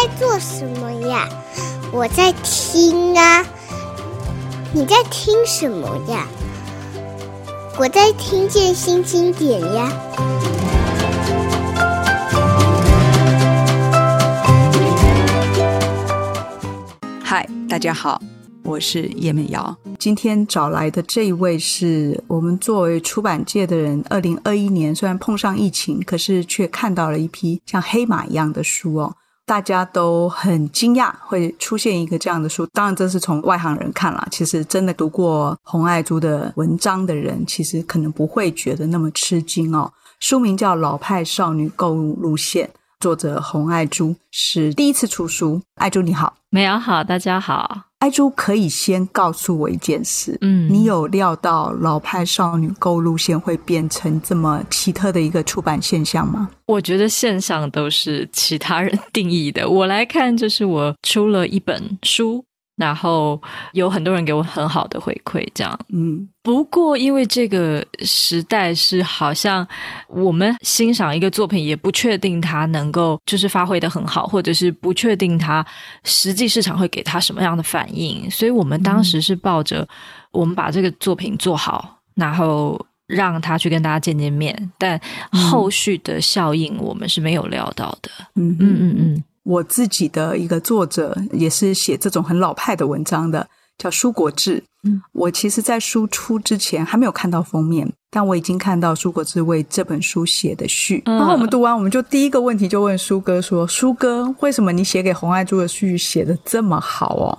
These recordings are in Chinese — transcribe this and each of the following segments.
在做什么呀？我在听啊。你在听什么呀？我在听见新经典呀。嗨，大家好，我是叶美瑶。今天找来的这一位是我们作为出版界的人，二零二一年虽然碰上疫情，可是却看到了一批像黑马一样的书哦。大家都很惊讶会出现一个这样的书，当然这是从外行人看啦。其实真的读过红爱珠的文章的人，其实可能不会觉得那么吃惊哦。书名叫《老派少女购物路线》，作者红爱珠是第一次出书。爱珠你好，美瑶好，大家好。爱珠可以先告诉我一件事，嗯，你有料到老派少女购物路线会变成这么奇特的一个出版现象吗？我觉得现象都是其他人 定义的，我来看，就是我出了一本书。然后有很多人给我很好的回馈，这样，嗯。不过因为这个时代是好像我们欣赏一个作品，也不确定它能够就是发挥的很好，或者是不确定它实际市场会给它什么样的反应，所以我们当时是抱着我们把这个作品做好，然后让他去跟大家见见面，但后续的效应我们是没有料到的。嗯嗯嗯嗯。我自己的一个作者也是写这种很老派的文章的，叫舒国志。嗯，我其实，在书出之前还没有看到封面，但我已经看到舒国志为这本书写的序。嗯、然后我们读完，我们就第一个问题就问舒哥说：“舒哥，为什么你写给洪爱珠的序写的这么好哦？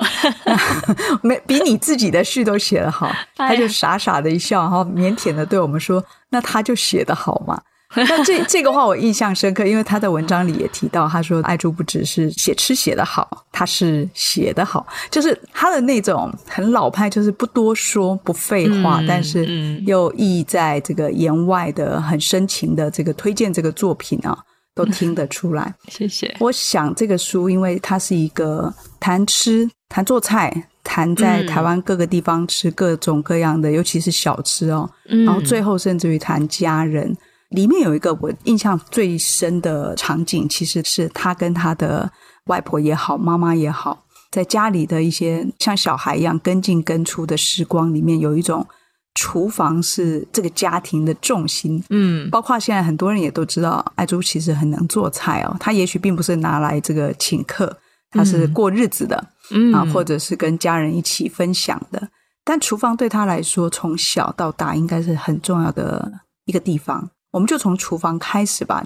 没比你自己的序都写得好？”他就傻傻的一笑，然后腼腆的对我们说：“那他就写得好嘛。” 那这这个话我印象深刻，因为他的文章里也提到，他说爱猪不只是写吃写得好，他是写得好，就是他的那种很老派，就是不多说不废话，嗯、但是又意在这个言外的很深情的这个推荐这个作品啊，都听得出来。谢谢。我想这个书，因为它是一个谈吃、谈做菜、谈在台湾各个地方吃各种各样的，尤其是小吃哦，然后最后甚至于谈家人。里面有一个我印象最深的场景，其实是他跟他的外婆也好，妈妈也好，在家里的一些像小孩一样跟进跟出的时光里面，有一种厨房是这个家庭的重心。嗯，包括现在很多人也都知道，爱珠其实很能做菜哦。他也许并不是拿来这个请客，他是过日子的，嗯啊，或者是跟家人一起分享的。但厨房对他来说，从小到大应该是很重要的一个地方。我们就从厨房开始吧。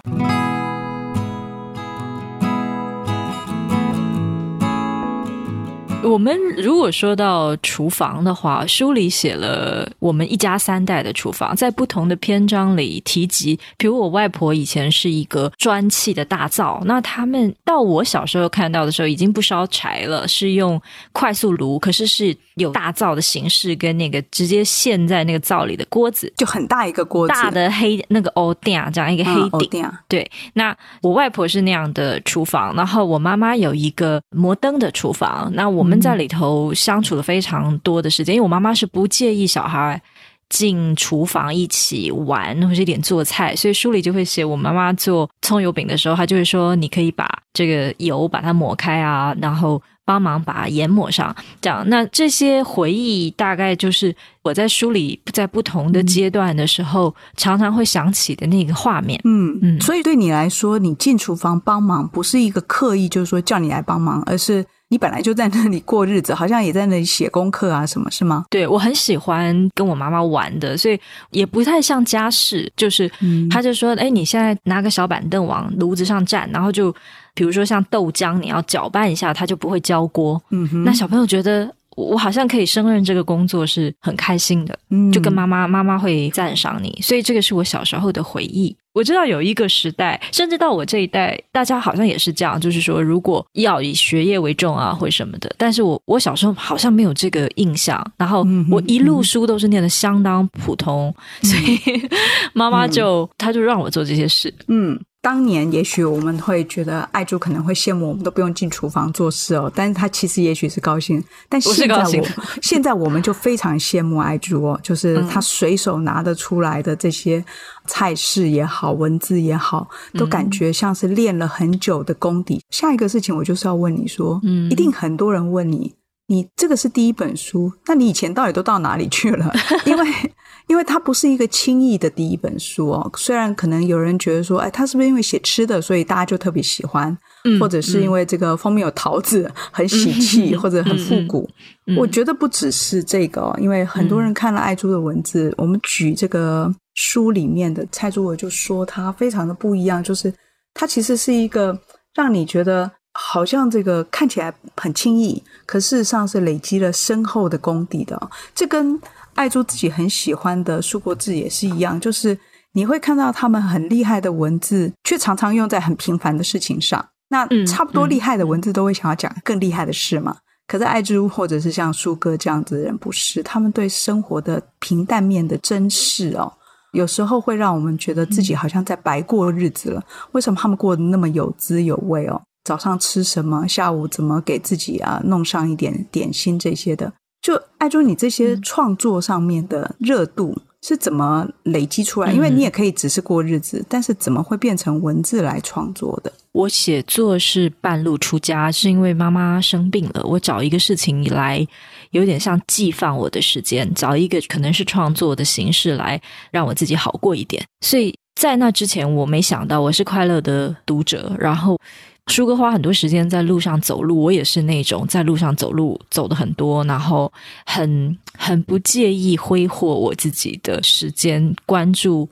我们如果说到厨房的话，书里写了我们一家三代的厨房，在不同的篇章里提及，比如我外婆以前是一个砖砌的大灶，那他们到我小时候看到的时候，已经不烧柴了，是用快速炉，可是是有大灶的形式，跟那个直接陷在那个灶里的锅子，就很大一个锅子，大的黑那个欧垫这样一个黑顶。嗯、对，那我外婆是那样的厨房，然后我妈妈有一个摩登的厨房，那我们。我们在里头相处了非常多的时间，因为我妈妈是不介意小孩进厨房一起玩或者一点做菜，所以书里就会写我妈妈做葱油饼的时候，她就会说：“你可以把这个油把它抹开啊，然后帮忙把盐抹上。”这样，那这些回忆大概就是我在书里 在不同的阶段的时候，嗯、常常会想起的那个画面。嗯嗯，所以对你来说，你进厨房帮忙不是一个刻意，就是说叫你来帮忙，而是。你本来就在那里过日子，好像也在那里写功课啊，什么是吗？对，我很喜欢跟我妈妈玩的，所以也不太像家事，就是，他就说，哎，你现在拿个小板凳往炉子上站，然后就，比如说像豆浆，你要搅拌一下，它就不会焦锅。嗯哼，那小朋友觉得。我好像可以胜任这个工作，是很开心的。嗯，就跟妈妈，妈妈会赞赏你，所以这个是我小时候的回忆。我知道有一个时代，甚至到我这一代，大家好像也是这样，就是说，如果要以学业为重啊，或什么的。但是我我小时候好像没有这个印象，然后我一路书都是念的相当普通，嗯、所以 妈妈就她、嗯、就让我做这些事。嗯。当年也许我们会觉得爱珠可能会羡慕我们都不用进厨房做事哦，但是他其实也许是高兴。但现在我 现在我们就非常羡慕爱珠哦，就是他随手拿得出来的这些菜式也好，文字也好，都感觉像是练了很久的功底。下一个事情我就是要问你说，嗯，一定很多人问你，你这个是第一本书，那你以前到底都到哪里去了？因为。因为它不是一个轻易的第一本书哦，虽然可能有人觉得说，哎，他是不是因为写吃的，所以大家就特别喜欢，嗯、或者是因为这个封面有桃子，很喜气，嗯、或者很复古。嗯、我觉得不只是这个哦，因为很多人看了爱珠的文字，嗯、我们举这个书里面的蔡珠儿就说，它非常的不一样，就是它其实是一个让你觉得好像这个看起来很轻易，可事实上是累积了深厚的功底的。这跟爱珠自己很喜欢的苏国志也是一样，就是你会看到他们很厉害的文字，却常常用在很平凡的事情上。那差不多厉害的文字都会想要讲更厉害的事嘛。可是爱珠或者是像苏哥这样子的人，不是他们对生活的平淡面的珍视哦，有时候会让我们觉得自己好像在白过日子了。为什么他们过得那么有滋有味哦？早上吃什么，下午怎么给自己啊弄上一点点心这些的。就爱珠，你这些创作上面的热度是怎么累积出来？因为你也可以只是过日子，但是怎么会变成文字来创作的？我写作是半路出家，是因为妈妈生病了，我找一个事情来，有点像寄放我的时间，找一个可能是创作的形式来让我自己好过一点。所以在那之前，我没想到我是快乐的读者，然后。舒哥花很多时间在路上走路，我也是那种在路上走路走的很多，然后很很不介意挥霍我自己的时间，关注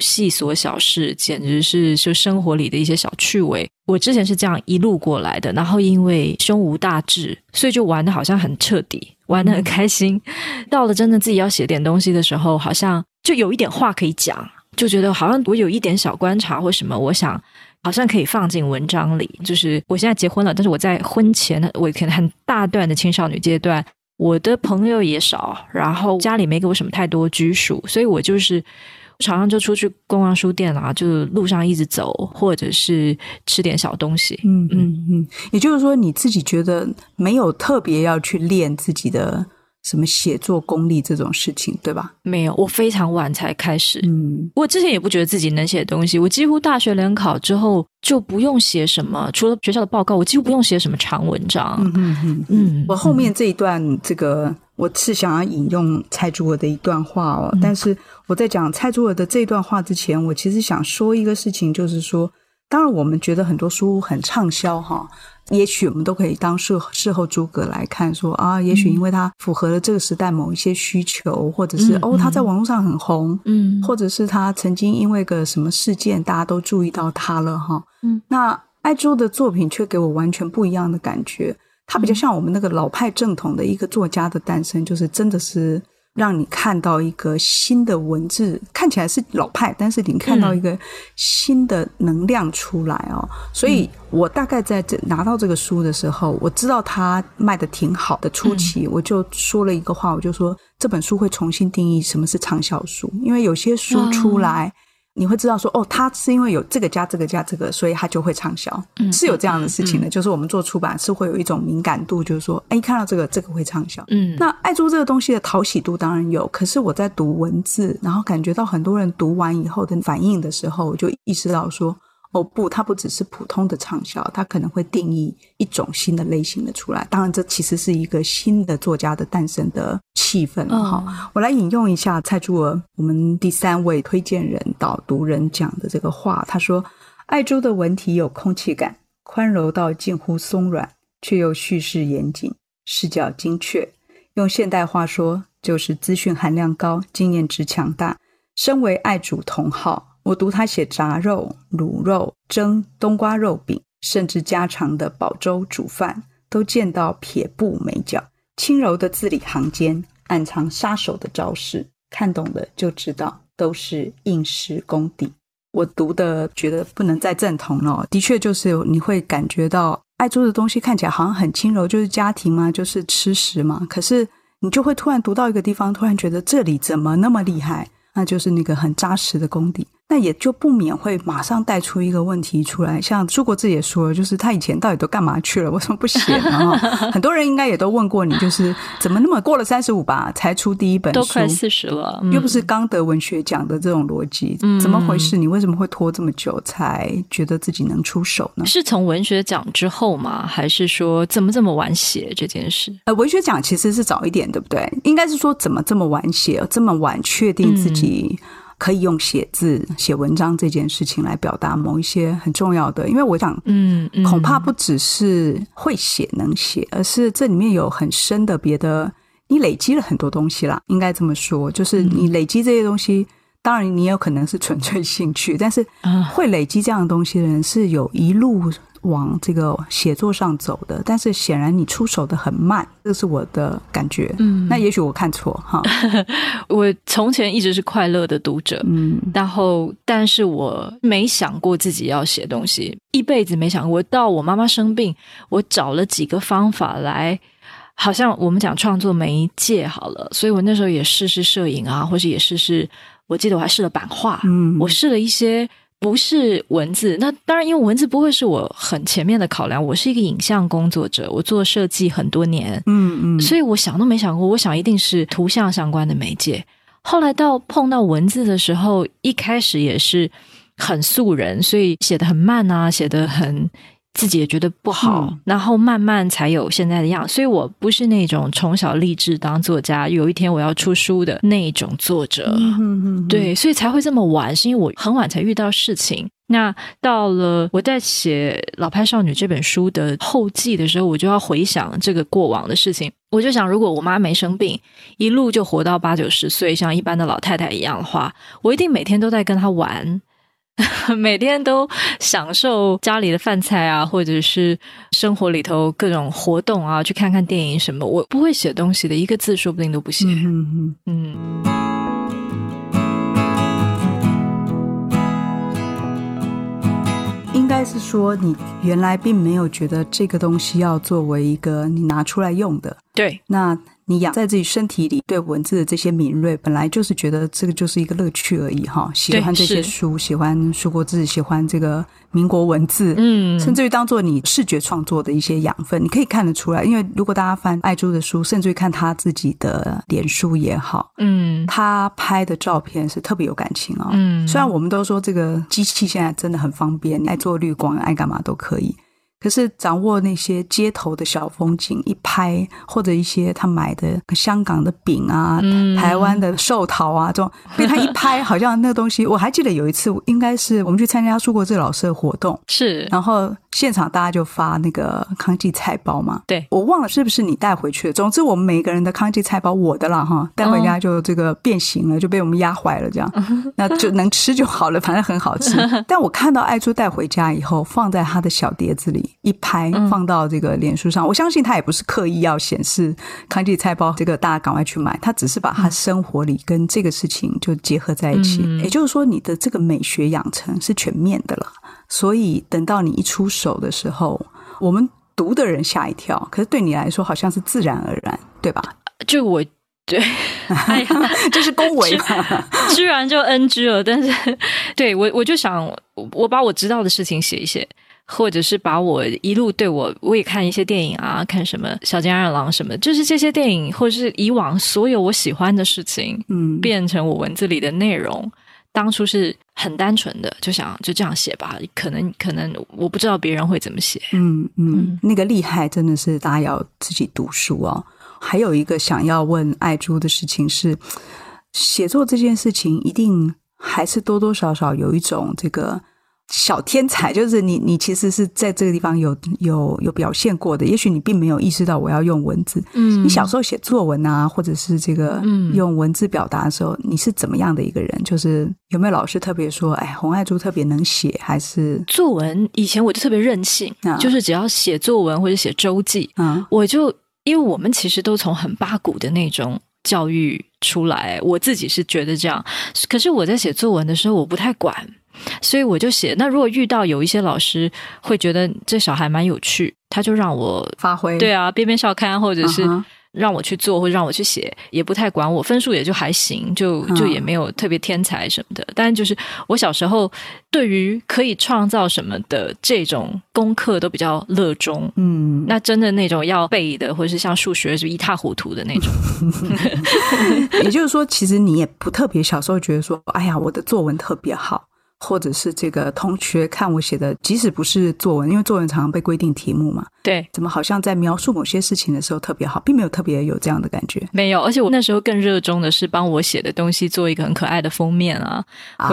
细琐小事，简直是就生活里的一些小趣味。我之前是这样一路过来的，然后因为胸无大志，所以就玩的好像很彻底，玩的很开心。到了真的自己要写点东西的时候，好像就有一点话可以讲，就觉得好像我有一点小观察或什么，我想。好像可以放进文章里。就是我现在结婚了，但是我在婚前，我可能很大段的青少女阶段，我的朋友也少，然后家里没给我什么太多拘束，所以我就是常常就出去逛逛书店啊，就路上一直走，或者是吃点小东西。嗯嗯嗯，也就是说，你自己觉得没有特别要去练自己的。什么写作功力这种事情，对吧？没有，我非常晚才开始。嗯，我之前也不觉得自己能写东西。我几乎大学联考之后就不用写什么，除了学校的报告，我几乎不用写什么长文章。嗯嗯嗯。嗯，我后面这一段，这个我是想要引用蔡珠儿的一段话哦。嗯，但是我在讲蔡珠儿的这段话之前，我其实想说一个事情，就是说，当然我们觉得很多书很畅销哈。也许我们都可以当事事后诸葛来看，说啊，也许因为它符合了这个时代某一些需求，或者是哦，它在网络上很红，嗯，或者是它曾经因为个什么事件，大家都注意到它了哈。嗯，那艾珠的作品却给我完全不一样的感觉，它比较像我们那个老派正统的一个作家的诞生，就是真的是。让你看到一个新的文字，看起来是老派，但是你看到一个新的能量出来哦。嗯、所以我大概在这拿到这个书的时候，我知道它卖的挺好的初期，嗯、我就说了一个话，我就说这本书会重新定义什么是畅销书，因为有些书出来。嗯你会知道说哦，它是因为有这个加这个加这个，所以它就会畅销，嗯、是有这样的事情的。嗯、就是我们做出版是会有一种敏感度，就是说，哎，看到这个这个会畅销。嗯，那爱珠这个东西的讨喜度当然有，可是我在读文字，然后感觉到很多人读完以后的反应的时候，我就意识到说。哦不，它不只是普通的畅销，它可能会定义一种新的类型的出来。当然，这其实是一个新的作家的诞生的气氛了哈。哦、我来引用一下蔡珠儿，我们第三位推荐人导读人讲的这个话。他说：“爱珠的文体有空气感，宽柔到近乎松软，却又叙事严谨，视角精确。用现代话说，就是资讯含量高，经验值强大。身为爱主同好。”我读他写炸肉、卤肉、蒸冬瓜肉饼，甚至家常的煲粥、煮饭，都见到撇步眉角，轻柔的字里行间，暗藏杀手的招式。看懂的就知道，都是应试功底。我读的觉得不能再正统了，的确就是你会感觉到爱珠的东西看起来好像很轻柔，就是家庭嘛，就是吃食嘛。可是你就会突然读到一个地方，突然觉得这里怎么那么厉害？那就是那个很扎实的功底。那也就不免会马上带出一个问题出来。像朱国志也说了，就是他以前到底都干嘛去了？为什么不写呢？很多人应该也都问过你，就是怎么那么过了三十五吧才出第一本书，都快四十了，又不是刚得文学奖的这种逻辑，嗯、怎么回事？你为什么会拖这么久才觉得自己能出手呢？是从文学奖之后吗？还是说怎么这么晚写这件事？呃，文学奖其实是早一点，对不对？应该是说怎么这么晚写，这么晚确定自己、嗯。可以用写字、写文章这件事情来表达某一些很重要的，因为我想，嗯，恐怕不只是会写能写，而是这里面有很深的别的，你累积了很多东西啦，应该这么说，就是你累积这些东西，当然你也有可能是纯粹兴趣，但是会累积这样的东西的人是有一路。往这个写作上走的，但是显然你出手的很慢，这是我的感觉。嗯，那也许我看错哈。我从前一直是快乐的读者，嗯，然后但是我没想过自己要写东西，一辈子没想过。我到我妈妈生病，我找了几个方法来，好像我们讲创作媒介好了，所以我那时候也试试摄影啊，或者也试试，我记得我还试了版画，嗯，我试了一些。不是文字，那当然，因为文字不会是我很前面的考量。我是一个影像工作者，我做设计很多年，嗯嗯，所以我想都没想过，我想一定是图像相关的媒介。后来到碰到文字的时候，一开始也是很素人，所以写的很慢啊，写的很。自己也觉得不好，嗯，然后慢慢才有现在的样。所以我不是那种从小立志当作家，有一天我要出书的那种作者。嗯哼哼，对，所以才会这么晚，是因为我很晚才遇到事情。那到了我在写《老派少女》这本书的后记的时候，我就要回想这个过往的事情。我就想，如果我妈没生病，一路就活到八九十岁，像一般的老太太一样的话，我一定每天都在跟她玩。每天都享受家里的饭菜啊，或者是生活里头各种活动啊，去看看电影什么。我不会写东西的，一个字说不定都不写。嗯嗯嗯。应该是说，你原来并没有觉得这个东西要作为一个你拿出来用的。对，那。你养在自己身体里，对文字的这些敏锐，本来就是觉得这个就是一个乐趣而已哈。喜欢这些书，喜欢书国治，喜欢这个民国文字，嗯，甚至于当做你视觉创作的一些养分，你可以看得出来。因为如果大家翻爱珠的书，甚至于看他自己的脸书也好，嗯，他拍的照片是特别有感情啊。嗯，虽然我们都说这个机器现在真的很方便，你爱做绿光，爱干嘛都可以。可是掌握那些街头的小风景，一拍或者一些他买的香港的饼啊、嗯、台湾的寿桃啊这种，被他一拍，好像那个东西。我还记得有一次，应该是我们去参加苏国治老师的活动，是，然后现场大家就发那个康记菜包嘛。对，我忘了是不是你带回去的。总之，我们每个人的康记菜包，我的了哈，带回家就这个变形了，就被我们压坏了，这样，那就能吃就好了，反正很好吃。但我看到爱珠带回家以后，放在他的小碟子里。一拍放到这个脸书上，嗯，我相信他也不是刻意要显示康记菜包这个大家赶快去买，他只是把他生活里跟这个事情就结合在一起。嗯，也就是说，你的这个美学养成是全面的了。所以等到你一出手的时候，我们读的人吓一跳，可是对你来说好像是自然而然，对吧？就我对，哎呀，这是恭维居然就 NG 了。但是对我我就想，我把我知道的事情写一写。或者是把我一路对我，我也看一些电影啊，看什么小津安二郎什么，就是这些电影，或者是以往所有我喜欢的事情，嗯，变成我文字里的内容。当初是很单纯的，就想就这样写吧。可能可能我不知道别人会怎么写。嗯嗯，嗯，那个厉害真的是大家要自己读书哦。还有一个想要问爱珠的事情是，写作这件事情一定还是多多少少有一种这个。小天才就是你，你其实是在这个地方有有有表现过的。也许你并没有意识到我要用文字。嗯，你小时候写作文啊，或者是这个用文字表达的时候，你是怎么样的一个人？就是有没有老师特别说，哎，洪爱珠特别能写，还是作文？以前我就特别任性，啊，就是只要写作文或者写周记，嗯，我就因为我们其实都从很八股的那种教育出来，我自己是觉得这样。可是我在写作文的时候，我不太管。所以我就写。那如果遇到有一些老师会觉得这小孩蛮有趣，他就让我发挥。对啊，编编校刊或者是让我去做或者让我去写，也不太管我，分数也就还行，就就也没有特别天才什么的。但就是我小时候对于可以创造什么的这种功课都比较热衷。嗯，那真的那种要背的，或者是像数学是一塌糊涂的那种。也就是说，其实你也不特别小时候觉得说，哎呀，我的作文特别好。或者是这个同学看我写的，即使不是作文，因为作文常常被规定题目嘛。对，怎么好像在描述某些事情的时候特别好，并没有特别有这样的感觉。没有，而且我那时候更热衷的是帮我写的东西做一个很可爱的封面啊，啊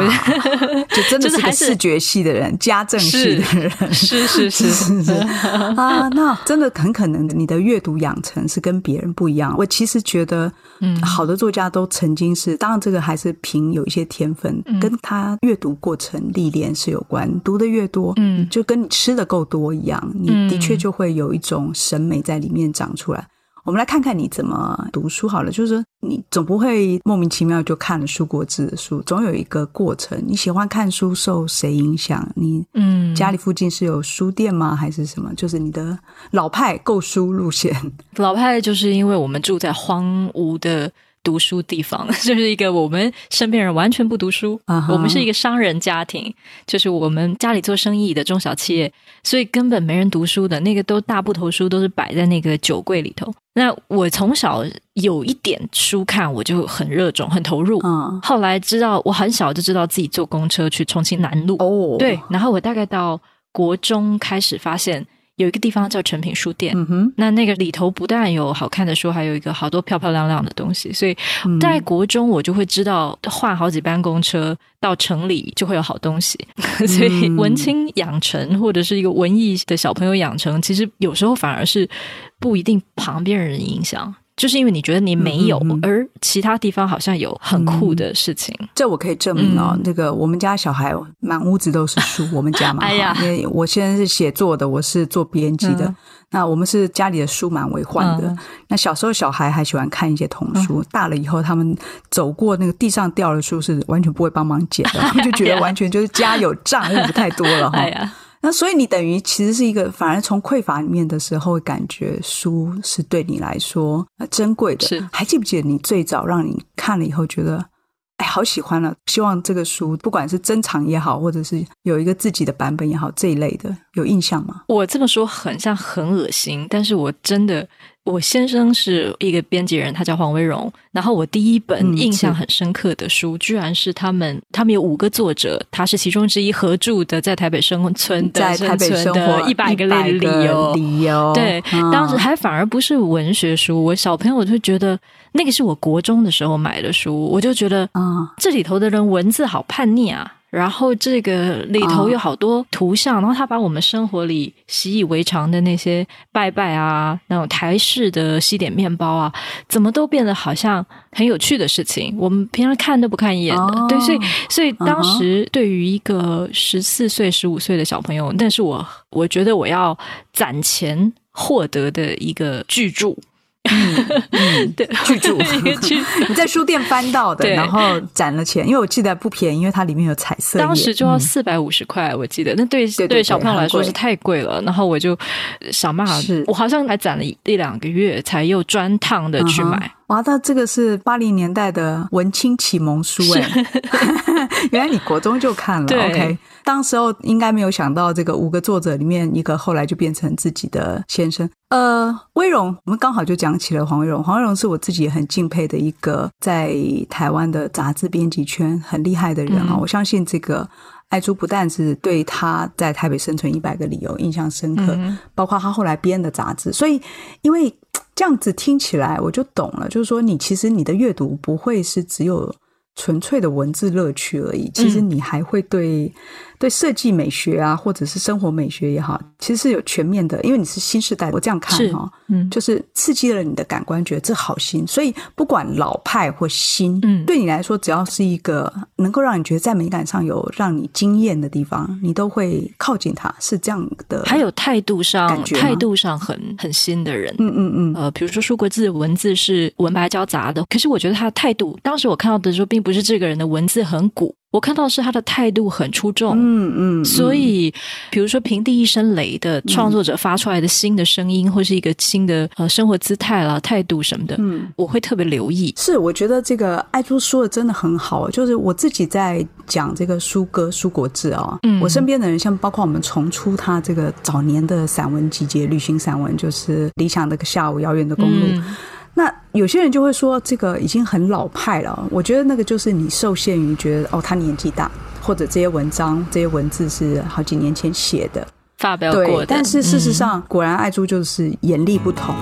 就真的是个视觉系的人，家政系的人，是是是是，是 啊，那真的很可能你的阅读养成是跟别人不一样。我其实觉得，嗯，好的作家都曾经是，当然这个还是凭有一些天分，嗯、跟他阅读过。过程历练是有关，读的越多，嗯，就跟你吃的够多一样，你的确就会有一种审美在里面长出来。嗯、我们来看看你怎么读书好了，就是说你总不会莫名其妙就看了书国志的书，总有一个过程。你喜欢看书受谁影响？你嗯，家里附近是有书店吗？还是什么？就是你的老派购书路线。老派就是因为我们住在荒芜的。读书地方 就是一个我们身边人完全不读书，uh huh. 我们是一个商人家庭，就是我们家里做生意的中小企业，所以根本没人读书的，那个都大部头书都是摆在那个酒柜里头。那我从小有一点书看，我就很热衷、很投入。嗯、uh，huh. 后来知道我很小就知道自己坐公车去重庆南路哦，oh. 对，然后我大概到国中开始发现。有一个地方叫成品书店，嗯、哼那那个里头不但有好看的书，还有一个好多漂漂亮亮的东西。所以在国中，我就会知道换好几班公车到城里就会有好东西。嗯、所以文青养成或者是一个文艺的小朋友养成，其实有时候反而是不一定旁边人影响。就是因为你觉得你没有，嗯嗯、而其他地方好像有很酷的事情，嗯、这我可以证明哦。那、嗯、个我们家小孩满屋子都是书，我们家嘛，哎呀，因为我现在是写作的，我是做编辑的，嗯、那我们是家里的书满为患的。嗯、那小时候小孩还喜欢看一些童书，嗯、大了以后他们走过那个地上掉的书是完全不会帮忙捡的，他们就觉得 完全就是家有账物太多了哈。哎呀那所以你等于其实是一个，反而从匮乏里面的时候，感觉书是对你来说珍贵的。是，还记不记得你最早让你看了以后觉得，哎，好喜欢了，啊，希望这个书不管是珍藏也好，或者是有一个自己的版本也好，这一类的有印象吗？我这么说很像很恶心，但是我真的。我先生是一个编辑人，他叫黄威荣。然后我第一本印象很深刻的书，嗯、居然是他们，他们有五个作者，他是其中之一合著的，在台北生存的，在台北生活一百个理由。理由对，嗯、当时还反而不是文学书，我小朋友就觉得那个是我国中的时候买的书，我就觉得啊，这里头的人文字好叛逆啊。然后这个里头有好多图像，哦、然后他把我们生活里习以为常的那些拜拜啊，那种台式的西点面包啊，怎么都变得好像很有趣的事情。我们平常看都不看一眼的，哦、对，所以所以当时对于一个十四岁、十五岁的小朋友，那是我我觉得我要攒钱获得的一个巨著。嗯，嗯 对，巨著，你在书店翻到的，对然后攒了钱，因为我记得不便宜，因为它里面有彩色。当时就要四百五十块，我记得，那对对，对小朋友来说是太贵了。然后我就想办法，我好像还攒了一两个月，才又专趟的去买。Uh. 哇，那这个是八零年代的文青启蒙书哎，是 原来你国中就看了。OK，当时候应该没有想到这个五个作者里面一个后来就变成自己的先生。呃，威荣，我们刚好就讲起了黄威荣。黄威荣是我自己也很敬佩的一个在台湾的杂志编辑圈很厉害的人啊。嗯、我相信这个爱珠不但是对他在台北生存一百个理由印象深刻，嗯、包括他后来编的杂志。所以，因为这样子听起来，我就懂了。就是说，你其实你的阅读不会是只有纯粹的文字乐趣而已，其实你还会对。对设计美学啊，或者是生活美学也好，其实是有全面的，因为你是新时代，我这样看哈，嗯，就是刺激了你的感官，觉得这好新。所以不管老派或新，嗯，对你来说，只要是一个能够让你觉得在美感上有让你惊艳的地方，你都会靠近它，是这样的。还有态度上，态度上很很新的人，嗯嗯嗯，呃，比如说舒国志文字是文白交杂的，可是我觉得他的态度，当时我看到的时候并并不是这个人的文字很古，我看到是他的态度很出众。嗯嗯，所以比如说《平地一声雷》的创作者发出来的新的声音，或是一个新的呃生活姿态啦、态度什么的，嗯，我会特别留意。是，我觉得这个爱珠说的真的很好，就是我自己在讲这个书歌苏国志啊，嗯，我身边的人像包括我们重出他这个早年的散文集结、旅行散文，就是《理想的个下午》、《遥远的公路》。嗯那有些人就会说这个已经很老派了，我觉得那个就是你受限于觉得哦，他年纪大，或者这些文章、这些文字是好几年前写的发表过的。但是事实上，嗯、果然爱珠就是眼力不同。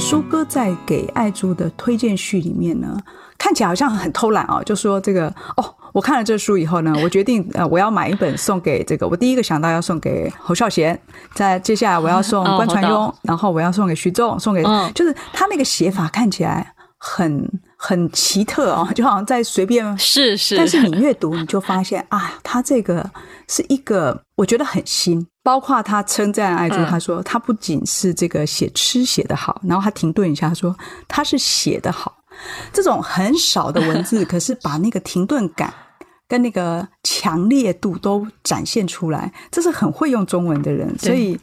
书哥在给爱珠的推荐序里面呢，看起来好像很偷懒哦，就说这个哦。我看了这书以后呢，我决定呃，我要买一本送给这个。我第一个想到要送给侯孝贤，在接下来我要 送关传庸，然后我要送给徐仲，送给就是他那个写法看起来很很奇特哦，就好像在随便是 是，但是你 阅读你就发现啊，他这个是一个我觉得很新，包括他称赞爱珠，他说他不仅是这个写吃写得好，然后他停顿一下说他是写得好。这种很少的文字，可是把那个停顿感跟那个强烈度都展现出来，这是很会用中文的人，所以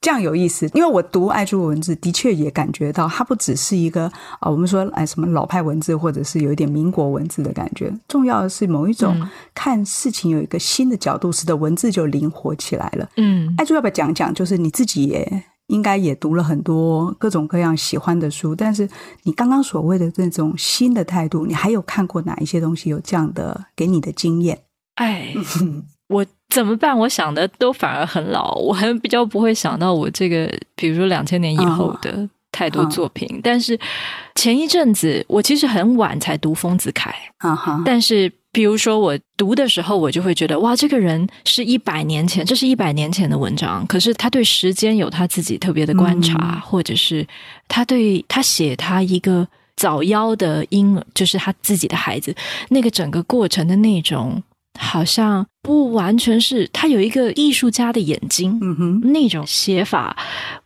这样有意思。因为我读爱珠的文字，的确也感觉到它不只是一个啊，我们说哎什么老派文字，或者是有一点民国文字的感觉。重要的是某一种看事情有一个新的角度，使得文字就灵活起来了。嗯，爱珠要不要讲讲？就是你自己也。应该也读了很多各种各样喜欢的书，但是你刚刚所谓的这种新的态度，你还有看过哪一些东西有这样的给你的经验？哎，我怎么办？我想的都反而很老，我还比较不会想到我这个，比如说两千年以后的太多作品。嗯、但是前一阵子，我其实很晚才读丰子恺，嗯哼，但是。比如说，我读的时候，我就会觉得，哇，这个人是一百年前，这是一百年前的文章。可是他对时间有他自己特别的观察，嗯、或者是他对他写他一个早夭的婴儿，就是他自己的孩子，那个整个过程的那种，好像不完全是他有一个艺术家的眼睛，嗯哼，那种写法，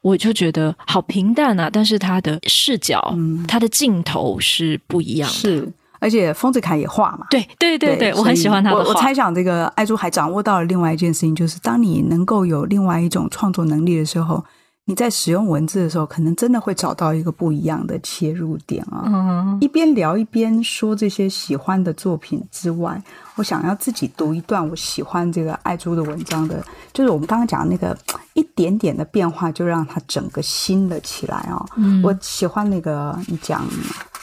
我就觉得好平淡啊。但是他的视角，嗯、他的镜头是不一样的。是。而且丰子恺也画嘛，对对对对，我很喜欢他的画。我我猜想，这个爱珠还掌握到了另外一件事情，就是当你能够有另外一种创作能力的时候，你在使用文字的时候，可能真的会找到一个不一样的切入点啊。嗯，一边聊一边说这些喜欢的作品之外，我想要自己读一段我喜欢这个爱珠的文章的，就是我们刚刚讲的那个一点点的变化，就让它整个新了起来啊。嗯，我喜欢那个你讲。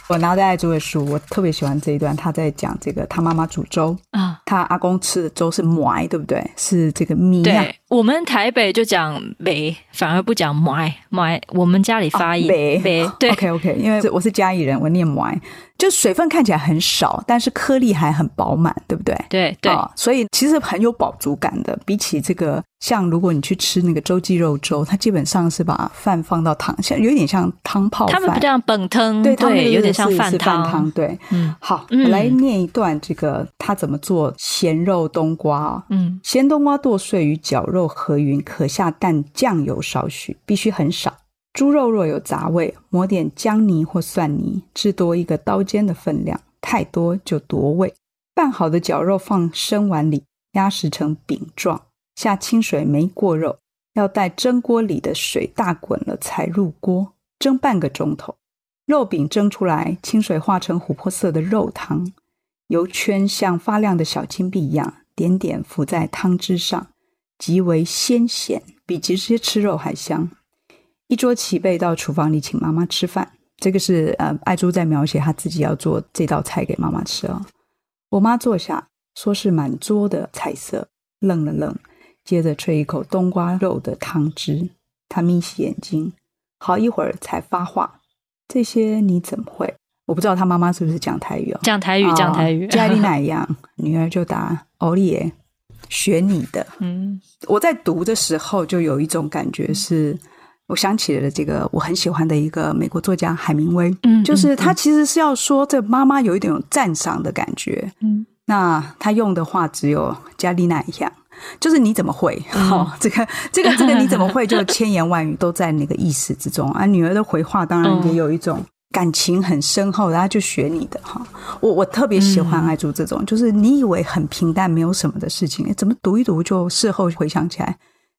我拿在爱猪的书，我特别喜欢这一段。他在讲这个，他妈妈煮粥啊，他阿公吃的粥是麦，对不对？是这个米。对，我们台北就讲米，反而不讲麦麦。我们家里发音糜糜。对，OK OK，因为我是嘉义人，我念糜。就水分看起来很少，但是颗粒还很饱满，对不对？对对、哦，所以其实很有饱足感的。比起这个，像如果你去吃那个周记肉粥，它基本上是把饭放到汤，像有点像汤泡饭。他们不这样本汤，对，对，有点像饭汤。对，嗯，好，我来念一段这个他怎么做咸肉冬瓜。嗯，咸冬瓜剁碎与绞肉和匀，可下淡酱油少许，必须很少。猪肉若有杂味，抹点姜泥或蒜泥，至多一个刀尖的分量，太多就夺味。拌好的绞肉放生碗里，压实成饼状，下清水没过肉，要待蒸锅里的水大滚了才入锅，蒸半个钟头。肉饼蒸出来，清水化成琥珀色的肉汤，油圈像发亮的小金币一样，点点浮在汤汁上，极为鲜咸，比直接吃肉还香。一桌齐备，到厨房里请妈妈吃饭。这个是呃，爱珠在描写她自己要做这道菜给妈妈吃哦。我妈坐下，说是满桌的菜色，愣了愣，接着吹一口冬瓜肉的汤汁。她眯起眼睛，好一会儿才发话：“这些你怎么会？”我不知道她妈妈是不是讲台语哦。讲台语，讲台语，家里哪一样？女儿就答：“欧丽耶，学你的。”嗯，我在读的时候就有一种感觉是。我想起了这个我很喜欢的一个美国作家海明威，嗯，就是他其实是要说这妈妈有一点赞赏的感觉，嗯，那他用的话只有加丽娜一样，就是你怎么会？好、哦，这个这个这个你怎么会？就千言万语都在那个意识之中啊。女儿的回话当然也有一种感情很深厚，然后就学你的哈。我我特别喜欢爱珠这种，就是你以为很平淡没有什么的事情，怎么读一读就事后回想起来。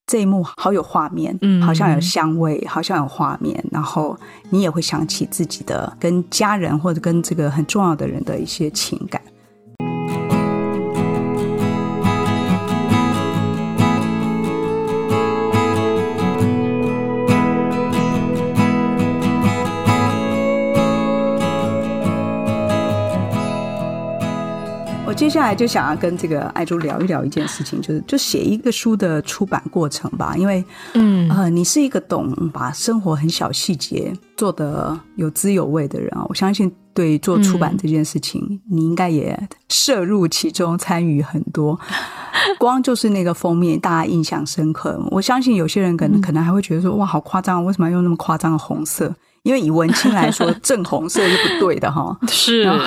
这一幕好有画面，嗯，好像有香味，好像有画面，然后你也会想起自己的跟家人或者跟这个很重要的人的一些情感。接下来就想要跟这个爱珠聊一聊一件事情，就是就写一个书的出版过程吧。因为，嗯呃，你是一个懂把生活很小细节做的有滋有味的人啊。我相信对做出版这件事情，嗯、你应该也涉入其中，参与很多。光就是那个封面，大家印象深刻。我相信有些人可能可能还会觉得说，哇，好夸张，为什么要用那么夸张的红色？因为以文青来说，正红色是不对的哈。是然，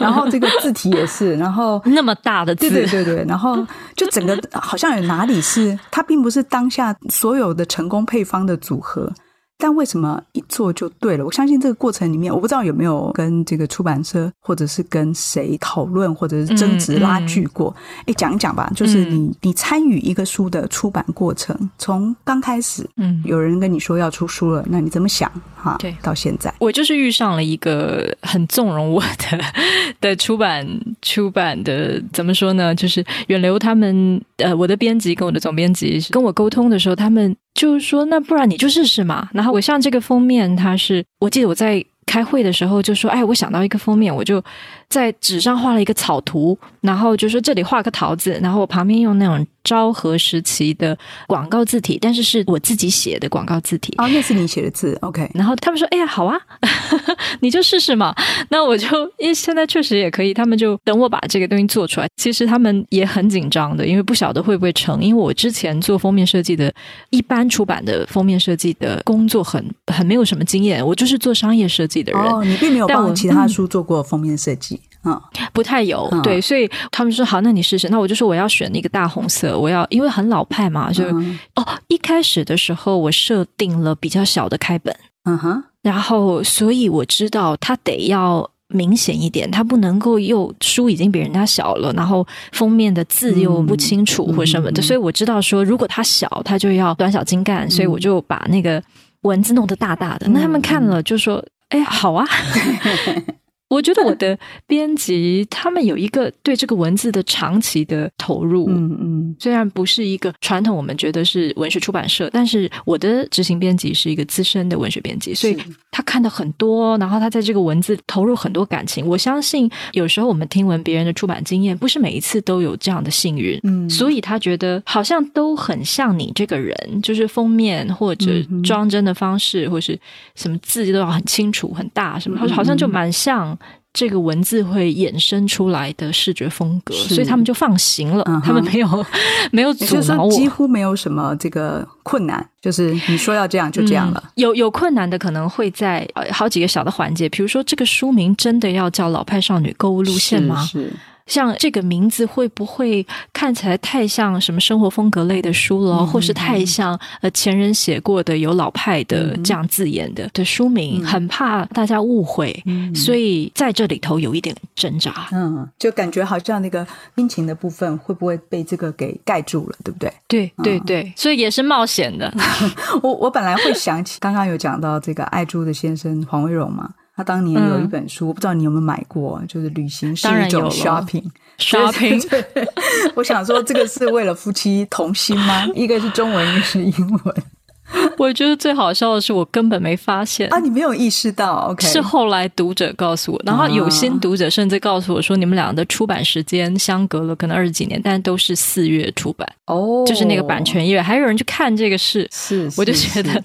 然后这个字体也是，然后那么大的字，对对对对，然后就整个好像有哪里是它，并不是当下所有的成功配方的组合。但为什么一做就对了？我相信这个过程里面，我不知道有没有跟这个出版社，或者是跟谁讨论，或者是争执拉锯过。哎、嗯，讲、嗯、一讲吧，就是你、嗯、你参与一个书的出版过程，从刚开始，嗯，有人跟你说要出书了，那你怎么想？哈，对，到现在，我就是遇上了一个很纵容我的 的出版出版的，怎么说呢？就是远流他们，呃，我的编辑跟我的总编辑跟我沟通的时候，他们。就是说，那不然你就试试嘛。然后我像这个封面，它是我记得我在开会的时候就说，哎，我想到一个封面，我就在纸上画了一个草图，然后就说这里画个桃子，然后我旁边用那种。昭和时期的广告字体，但是是我自己写的广告字体哦，那是你写的字，OK。然后他们说：“哎呀，好啊，你就试试嘛。”那我就因为现在确实也可以，他们就等我把这个东西做出来。其实他们也很紧张的，因为不晓得会不会成。因为我之前做封面设计的，一般出版的封面设计的工作很很没有什么经验，我就是做商业设计的人。哦，你并没有帮其他书做过封面设计。嗯，不太有，对，所以他们说好，那你试试。那我就说我要选那个大红色，我要因为很老派嘛，就、嗯、哦，一开始的时候我设定了比较小的开本，嗯哼，然后所以我知道它得要明显一点，它不能够又书已经比人家小了，然后封面的字又不清楚或什么的，嗯、所以我知道说如果它小，它就要短小精干，所以我就把那个文字弄得大大的。嗯、那他们看了就说，哎，好啊。我觉得我的编辑他们有一个对这个文字的长期的投入，嗯嗯，虽然不是一个传统我们觉得是文学出版社，但是我的执行编辑是一个资深的文学编辑，所以他看的很多，然后他在这个文字投入很多感情。我相信有时候我们听闻别人的出版经验，不是每一次都有这样的幸运，嗯，所以他觉得好像都很像你这个人，就是封面或者装帧的方式，或是什么字都要很清楚、很大，什么好像就蛮像。这个文字会衍生出来的视觉风格，所以他们就放行了，嗯、他们没有 没有阻挠我，几乎没有什么这个困难，就是你说要这样就这样了。嗯、有有困难的可能会在好几个小的环节，比如说这个书名真的要叫《老派少女购物路线》吗？是。是像这个名字会不会看起来太像什么生活风格类的书了，嗯、或是太像呃前人写过的有老派的这样字眼的、嗯、的书名，很怕大家误会，嗯、所以在这里头有一点挣扎。嗯，就感觉好像那个亲情的部分会不会被这个给盖住了，对不对？对对对，所以也是冒险的。我我本来会想起刚刚有讲到这个爱珠的先生黄维荣嘛。他当年有一本书，嗯、我不知道你有没有买过，就是旅行是一种 shopping，shopping。我想说，这个是为了夫妻同心吗？一个是中文，一个是英文。我觉得最好笑的是，我根本没发现啊！你没有意识到，OK？是后来读者告诉我，然后有心读者甚至告诉我说，你们俩的出版时间相隔了可能二十几年，但都是四月出版哦，就是那个版权页，还有人去看这个事，是，我就觉得，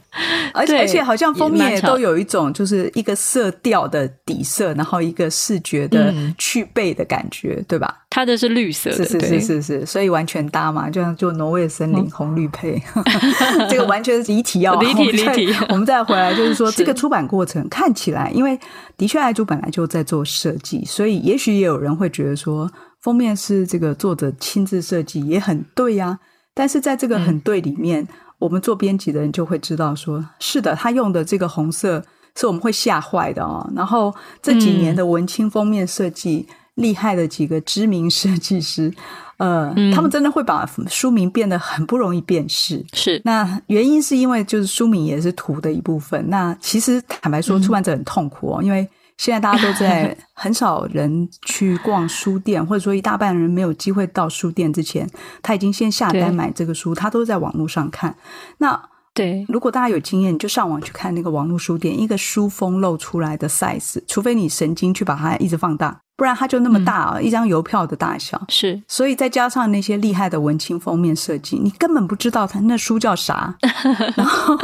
而且而且好像封面都有一种就是一个色调的底色，然后一个视觉的去背的感觉，对吧？它的是绿色的，是是是是是，所以完全搭嘛，就像就挪威的森林红绿配，这个完全是。离题要离题离题，我们再回来，就是说 这个出版过程看起来，因为的确爱珠本来就在做设计，所以也许也有人会觉得说，封面是这个作者亲自设计，也很对呀、啊。但是在这个很对里面，嗯、我们做编辑的人就会知道说，说是的，他用的这个红色是我们会吓坏的哦。然后这几年的文青封面设计，嗯、厉害的几个知名设计师，呃，嗯、他们真的会把书名变得很不容易辨识。是，那原因是因为就是书名也是图的一部分。那其实坦白说，出版者很痛苦哦，嗯、因为。现在大家都在，很少人去逛书店，或者说一大半人没有机会到书店之前，他已经先下单买这个书，他都在网络上看。那对，如果大家有经验，你就上网去看那个网络书店，一个书封露出来的 size，除非你神经去把它一直放大。不然它就那么大啊，嗯、一张邮票的大小。是，所以再加上那些厉害的文青封面设计，你根本不知道它那书叫啥。然后，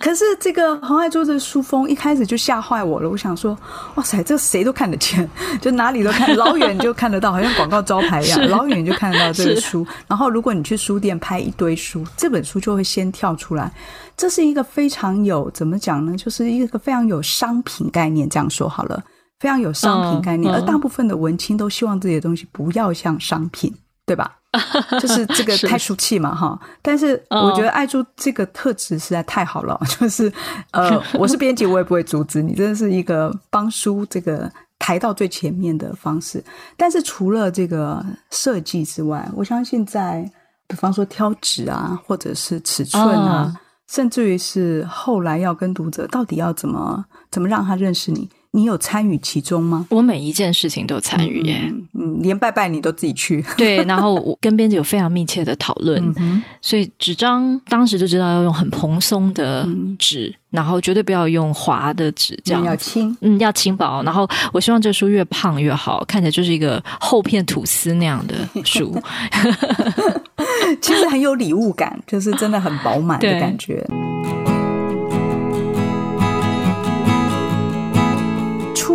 可是这个红爱珠的书封一开始就吓坏我了。我想说，哇塞，这谁都看得见，就哪里都看，老远就看得到，好像广告招牌一样，老远就看得到这个书。然后，如果你去书店拍一堆书，这本书就会先跳出来。这是一个非常有怎么讲呢？就是一个非常有商品概念，这样说好了。非常有商品概念，嗯嗯、而大部分的文青都希望自己的东西不要像商品，对吧？就是这个太俗气嘛，哈。但是我觉得爱珠这个特质实在太好了，就是呃，我是编辑，我也不会阻止你，真的是一个帮书这个抬到最前面的方式。但是除了这个设计之外，我相信在比方说挑纸啊，或者是尺寸啊，嗯、甚至于是后来要跟读者到底要怎么怎么让他认识你。你有参与其中吗？我每一件事情都参与耶，嗯，嗯，连拜拜你都自己去。对，然后我跟编辑有非常密切的讨论，嗯、所以纸张当时就知道要用很蓬松的纸，嗯、然后绝对不要用滑的纸，这样要轻，嗯，要轻薄。然后我希望这书越胖越好，看起来就是一个厚片吐司那样的书。其实很有礼物感，就是真的很饱满的感觉。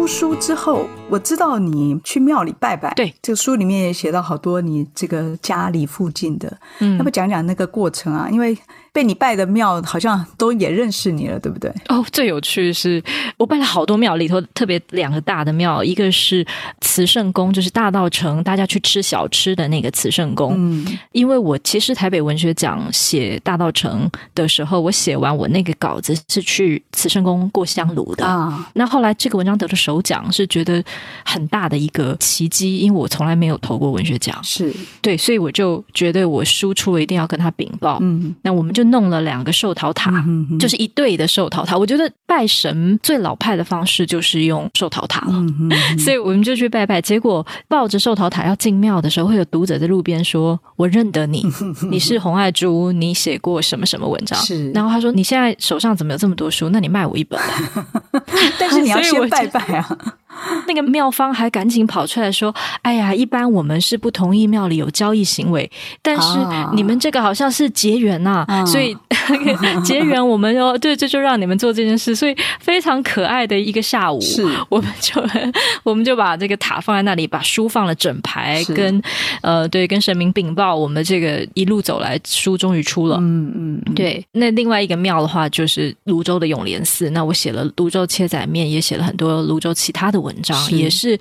书之后，我知道你去庙里拜拜。对，这个书里面也写到好多你这个家里附近的，嗯，那不讲讲那个过程啊？因为。被你拜的庙好像都也认识你了，对不对？哦，最有趣的是我拜了好多庙里头，特别两个大的庙，一个是慈圣宫，就是大道城大家去吃小吃的那个慈圣宫。嗯，因为我其实台北文学奖写大道城的时候，我写完我那个稿子是去慈圣宫过香炉的啊。那后来这个文章得了首奖，是觉得很大的一个奇迹，因为我从来没有投过文学奖，是对，所以我就觉得我输出了一定要跟他禀报。嗯，那我们就。弄了两个寿桃塔，嗯、哼就是一对的寿桃塔。我觉得拜神最老派的方式就是用寿桃塔了，嗯、哼所以我们就去拜拜。结果抱着寿桃塔要进庙的时候，会有读者在路边说：“我认得你，你是红爱珠，你写过什么什么文章？”是。然后他说：“你现在手上怎么有这么多书？那你卖我一本吧。”但是你要 先拜拜啊。那个庙方还赶紧跑出来说：“哎呀，一般我们是不同意庙里有交易行为，但是你们这个好像是结缘呐、所以 结缘我们要对，这就让你们做这件事，所以非常可爱的一个下午，是。我们就 我们就把这个塔放在那里，把书放了整排，跟，呃对，跟神明禀报，我们这个一路走来，书终于出了，嗯嗯，嗯。对。那另外一个庙的话，就是泸州的永联寺，那我写了泸州切仔面，也写了很多泸州其他的文章。”是也是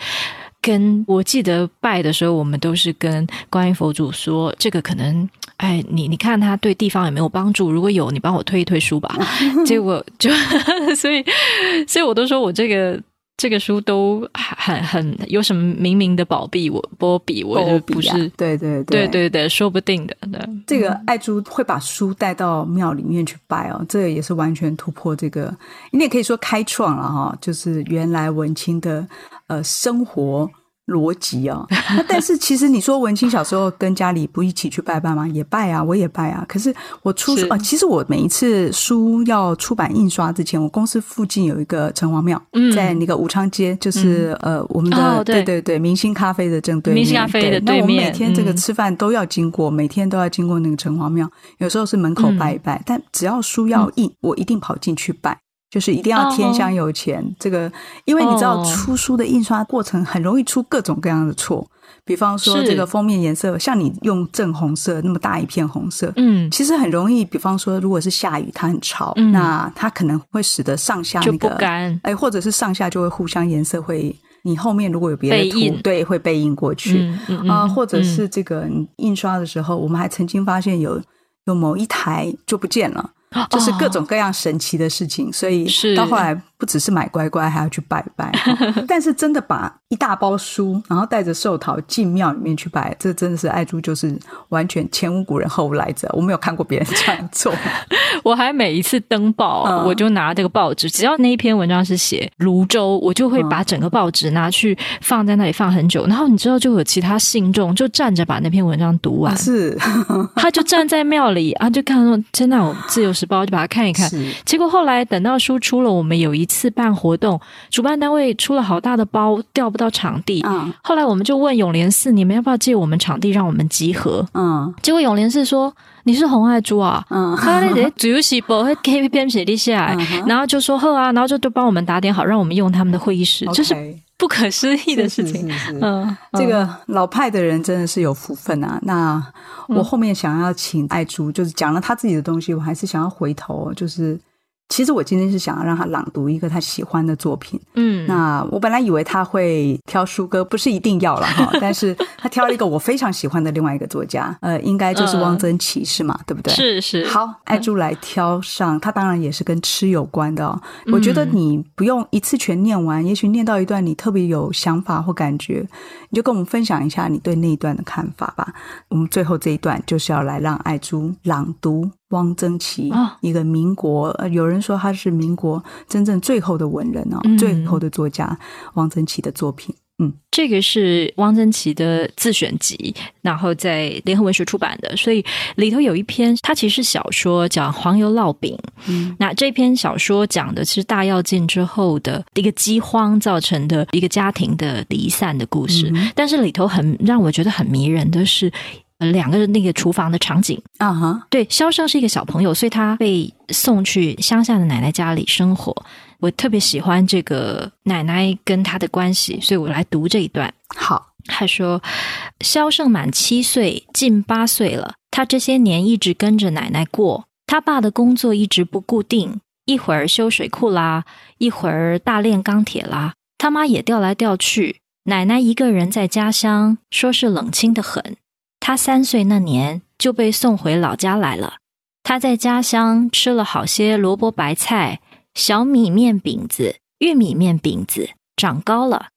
跟我记得拜的时候，我们都是跟观音佛祖说，这个可能，哎，你你看他对地方有没有帮助？如果有，你帮我推一推书吧。结果就 所以，所以我都说我这个这个书都很很有什么明明的宝币，我波比我就不是，对对对对对对，说不定的。对，这个爱珠会把书带到庙里面去拜哦，这个也是完全突破这个，你也可以说开创了哈，就是原来文青的。呃，生活逻辑啊，那但是其实你说文青小时候跟家里不一起去拜拜吗？也拜啊，我也拜啊。可是我出书啊、呃，其实我每一次书要出版印刷之前，我公司附近有一个城隍庙，嗯、在那个武昌街，就是、嗯、呃我们的、哦、对，对对对明星咖啡的正对面。明星咖啡的对面。那我们每天这个吃饭都要经过，嗯、每天都要经过那个城隍庙。有时候是门口拜一拜，嗯、但只要书要印，嗯、我一定跑进去拜。就是一定要天香有钱，oh. 这个，因为你知道出书的印刷过程很容易出各种各样的错，比方说这个封面颜色，像你用正红色那么大一片红色，嗯，其实很容易，比方说如果是下雨，它很潮，嗯、那它可能会使得上下那个不干，哎，或者是上下就会互相颜色会。你后面如果有别的图，对，会背印过去啊、嗯嗯呃，或者是这个印刷的时候，我们还曾经发现有有某一台就不见了。就是各种各样神奇的事情，哦、所以到后来不只是买乖乖，还要去拜拜。但是真的把一大包书，然后带着寿桃进庙里面去拜，这真的是爱珠，就是完全前无古人后无来者。我没有看过别人这样做。我还每一次登报，嗯、我就拿这个报纸，只要那一篇文章是写泸州，我就会把整个报纸拿去放在那里放很久。然后你知道，就有其他信众就站着把那篇文章读完。啊、是，他就站在庙里啊，就看到真的有自由时报，就把它看一看。结果后来等到书出了，我们有一次办活动，主办单位出了好大的包，调不到场地。嗯，后来我们就问永联寺，你们要不要借我们场地，让我们集合？嗯，结果永联寺说，你是红爱珠啊？嗯，他那得主席播会 K P M 写立下来，然后就说好啊，然后就都帮我们打点好，让我们用他们的会议室，就是不可思议的事情。嗯，这个老派的人真的是有福分啊。那我后面想要请爱珠，就是讲了他自己的东西，我还是想要回头，就是。其实我今天是想要让他朗读一个他喜欢的作品，嗯，那我本来以为他会挑书歌，不是一定要了哈，但是他挑了一个我非常喜欢的另外一个作家，呃，应该就是汪曾祺是吗？对不对？是是。好，爱珠来挑上，他当然也是跟吃有关的哦。我觉得你不用一次全念完，也许念到一段你特别有想法或感觉，你就跟我们分享一下你对那一段的看法吧。我们最后这一段就是要来让爱珠朗读。汪曾祺，一个民国，哦、有人说他是民国真正最后的文人哦，嗯、最后的作家汪曾祺的作品。嗯，这个是汪曾祺的自选集，然后在联合文学出版的，所以里头有一篇，它其实是小说，叫《黄油烙饼》。嗯，那这篇小说讲的是大跃进之后的一个饥荒造成的一个家庭的离散的故事，嗯、但是里头很让我觉得很迷人的是。呃，两个那个厨房的场景啊哈，uh huh. 对，萧胜是一个小朋友，所以他被送去乡下的奶奶家里生活。我特别喜欢这个奶奶跟他的关系，所以我来读这一段。好，他说：萧胜满七岁，近八岁了。他这些年一直跟着奶奶过。他爸的工作一直不固定，一会儿修水库啦，一会儿大炼钢铁啦。他妈也调来调去，奶奶一个人在家乡，说是冷清的很。他三岁那年就被送回老家来了。他在家乡吃了好些萝卜白菜、小米面饼子、玉米面饼子，长高了。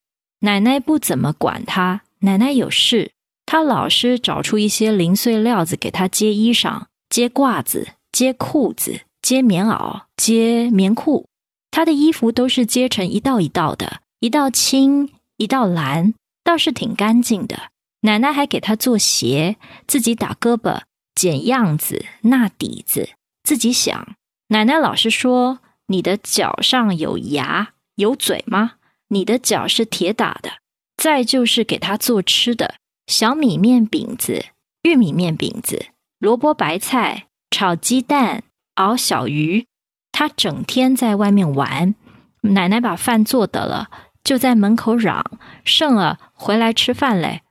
奶奶不怎么管他，奶奶有事，他老是找出一些零碎料子给他接衣裳、接褂子、接裤子、接棉袄、接棉裤。他的衣服都是接成一道一道的，一道青，一道蓝，倒是挺干净的。奶奶还给他做鞋，自己打胳膊、剪样子、纳底子，自己想。奶奶老是说：“你的脚上有牙有嘴吗？你的脚是铁打的。”再就是给他做吃的：小米面饼子、玉米面饼子、萝卜白菜炒鸡蛋、熬小鱼。他整天在外面玩。奶奶把饭做得了，就在门口嚷：“剩了，回来吃饭嘞。”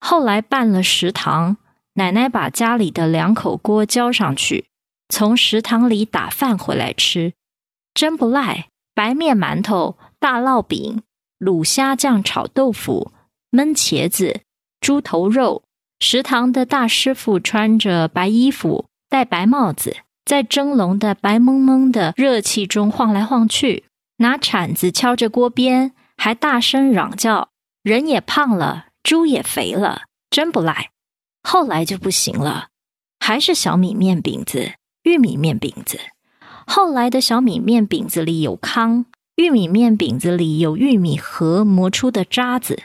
后来办了食堂，奶奶把家里的两口锅交上去，从食堂里打饭回来吃，真不赖。白面馒头、大烙饼、卤虾酱炒豆腐、焖茄子、猪头肉。食堂的大师傅穿着白衣服，戴白帽子，在蒸笼的白蒙蒙的热气中晃来晃去，拿铲子敲着锅边，还大声嚷叫：“人也胖了。”猪也肥了，真不赖。后来就不行了，还是小米面饼子、玉米面饼子。后来的小米面饼子里有糠，玉米面饼子里有玉米核磨出的渣子，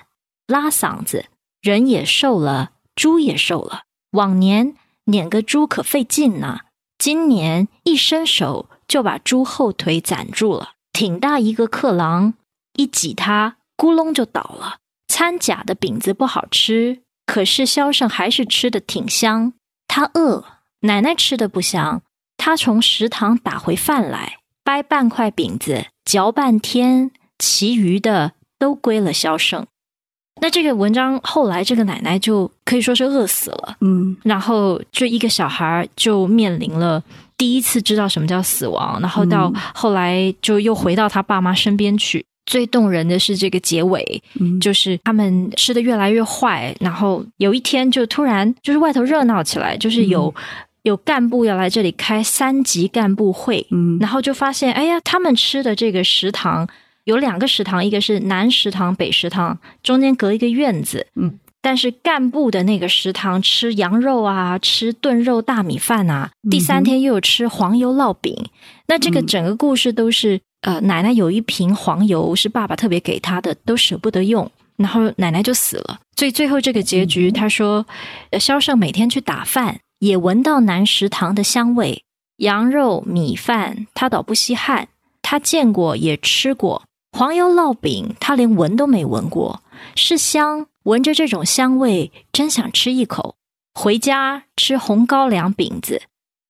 拉嗓子。人也瘦了，猪也瘦了。往年撵个猪可费劲呢，今年一伸手就把猪后腿攒住了，挺大一个克郎，一挤它，咕隆就倒了。掺假的饼子不好吃，可是萧胜还是吃的挺香。他饿，奶奶吃的不香。他从食堂打回饭来，掰半块饼子嚼半天，其余的都归了萧胜。那这个文章后来，这个奶奶就可以说是饿死了。嗯，然后就一个小孩就面临了第一次知道什么叫死亡，然后到后来就又回到他爸妈身边去。最动人的是这个结尾，嗯、就是他们吃的越来越坏，然后有一天就突然就是外头热闹起来，就是有、嗯、有干部要来这里开三级干部会，嗯，然后就发现，哎呀，他们吃的这个食堂有两个食堂，一个是南食堂、北食堂，中间隔一个院子，嗯，但是干部的那个食堂吃羊肉啊，吃炖肉大米饭啊，第三天又有吃黄油烙饼，嗯、那这个整个故事都是。呃，奶奶有一瓶黄油是爸爸特别给她的，都舍不得用，然后奶奶就死了。所以最后这个结局，他说，萧胜每天去打饭，也闻到南食堂的香味，羊肉米饭他倒不稀罕，他见过也吃过黄油烙饼，他连闻都没闻过，是香，闻着这种香味，真想吃一口。回家吃红高粱饼子，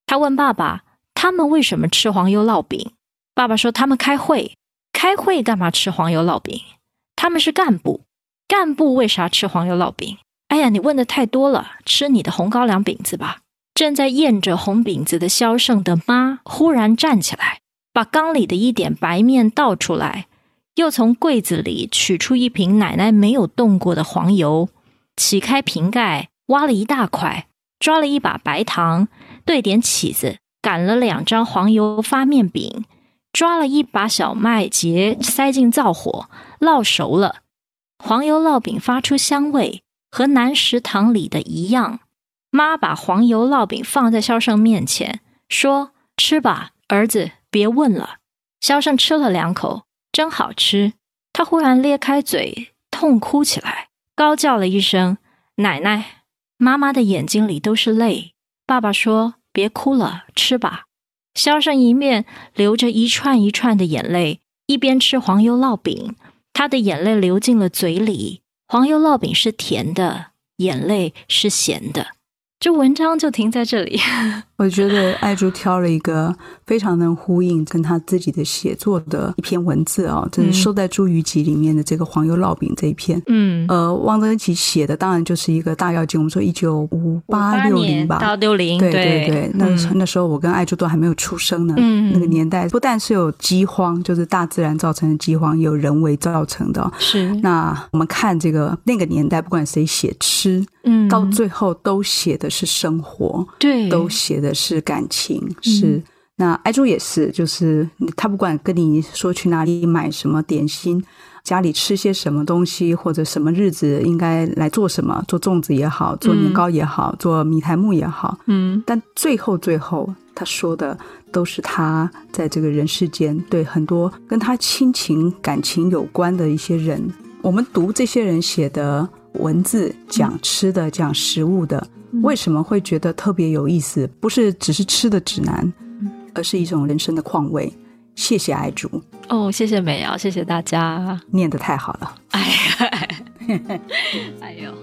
他问爸爸，他们为什么吃黄油烙饼？爸爸说：“他们开会，开会干嘛吃黄油烙饼？他们是干部，干部为啥吃黄油烙饼？哎呀，你问的太多了，吃你的红高粱饼子吧。”正在咽着红饼子的萧胜的妈忽然站起来，把缸里的一点白面倒出来，又从柜子里取出一瓶奶奶没有动过的黄油，启开瓶盖，挖了一大块，抓了一把白糖，兑点起子，擀了两张黄油发面饼。抓了一把小麦秸，塞进灶火，烙熟了。黄油烙饼发出香味，和南食堂里的一样。妈把黄油烙饼放在肖胜面前，说：“吃吧，儿子，别问了。”肖胜吃了两口，真好吃。他忽然咧开嘴，痛哭起来，高叫了一声：“奶奶！”妈妈的眼睛里都是泪。爸爸说：“别哭了，吃吧。”肖胜一面流着一串一串的眼泪，一边吃黄油烙饼。他的眼泪流进了嘴里，黄油烙饼是甜的，眼泪是咸的。这文章就停在这里。我觉得爱珠挑了一个非常能呼应跟他自己的写作的一篇文字啊、哦，就是收在《茱萸集》里面的这个黄油烙饼这一篇。嗯，呃，汪曾祺写的当然就是一个大跃进。我们说一九五八六零吧，到六零，对对对。那、嗯、那时候我跟爱珠都还没有出生呢。嗯，那个年代不但是有饥荒，就是大自然造成的饥荒，也有人为造成的。是。那我们看这个那个年代，不管谁写吃，嗯，到最后都写的是生活，对，都写的是感情，是。那爱珠也是，就是他不管跟你说去哪里买什么点心，家里吃些什么东西，或者什么日子应该来做什么，做粽子也好，做年糕也好，嗯、做米苔木也好，嗯，但最后最后他说的都是他在这个人世间对很多跟他亲情感情有关的一些人，我们读这些人写的。文字讲吃的，讲食物的，为什么会觉得特别有意思？不是只是吃的指南而是一种人生的况味。谢谢爱竹哦谢谢美瑶谢谢大家。念的太好了。哎呀。哎呦。